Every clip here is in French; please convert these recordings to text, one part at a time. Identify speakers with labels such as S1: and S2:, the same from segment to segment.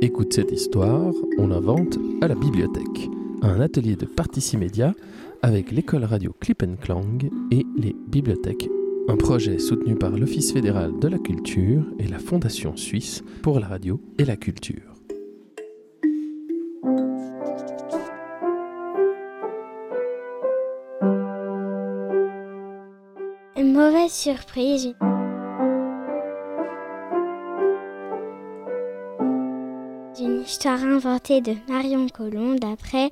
S1: Écoute cette histoire, on invente à la bibliothèque. Un atelier de Particimédia avec l'école radio Clip Clang et les bibliothèques. Un projet soutenu par l'Office fédéral de la culture et la Fondation suisse pour la radio et la culture.
S2: Mauvaise surprise. Histoire inventée de Marion Colomb d'après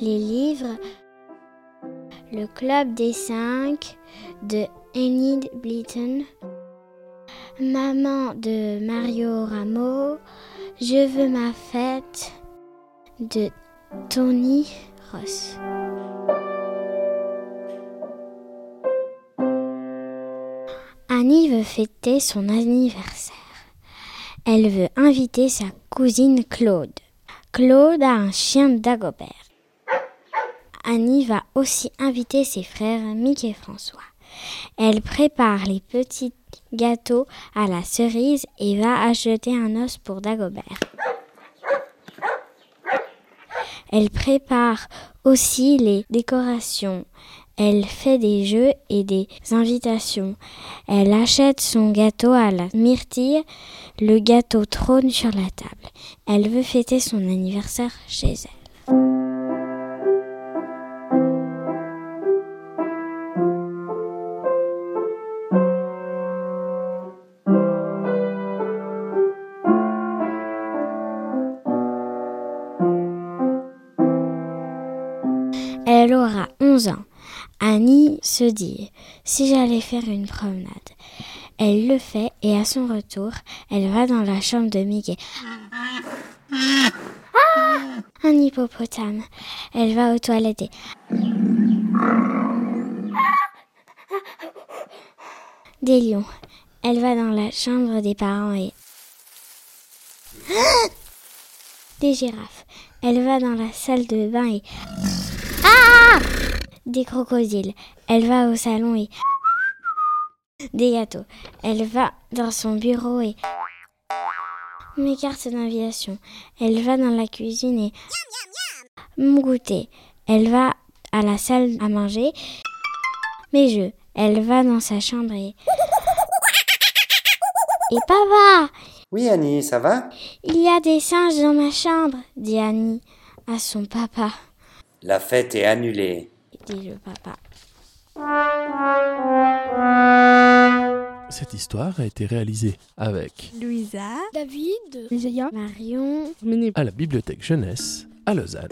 S2: les livres Le Club des Cinq de Enid Blyton, Maman de Mario Rameau, Je veux ma fête de Tony Ross. Annie veut fêter son anniversaire. Elle veut inviter sa cousine Claude. Claude a un chien d'Agobert. Annie va aussi inviter ses frères Mick et François. Elle prépare les petits gâteaux à la cerise et va acheter un os pour Dagobert. Elle prépare aussi les décorations. Elle fait des jeux et des invitations. Elle achète son gâteau à la myrtille. Le gâteau trône sur la table. Elle veut fêter son anniversaire chez elle. Elle aura 11 ans. Annie se dit si j'allais faire une promenade. Elle le fait et à son retour, elle va dans la chambre de Mickey. Ah Un hippopotame. Elle va aux toilettes et... Des lions. Elle va dans la chambre des parents et... Des girafes. Elle va dans la salle de bain et... Des crocodiles. Elle va au salon et... Des gâteaux. Elle va dans son bureau et... Mes cartes d'invitation. Elle va dans la cuisine et... Mon goûter. Elle va à la salle à manger. Mes jeux. Elle va dans sa chambre et... Et papa
S3: Oui, Annie, ça va?
S2: Il y a des singes dans ma chambre, dit Annie à son papa,
S3: La fête est annulée.
S2: dit le papa.
S1: Cette histoire a été réalisée avec
S4: Louisa,
S5: David,
S4: Isaiah,
S2: Marion,
S1: à la bibliothèque jeunesse à Lausanne.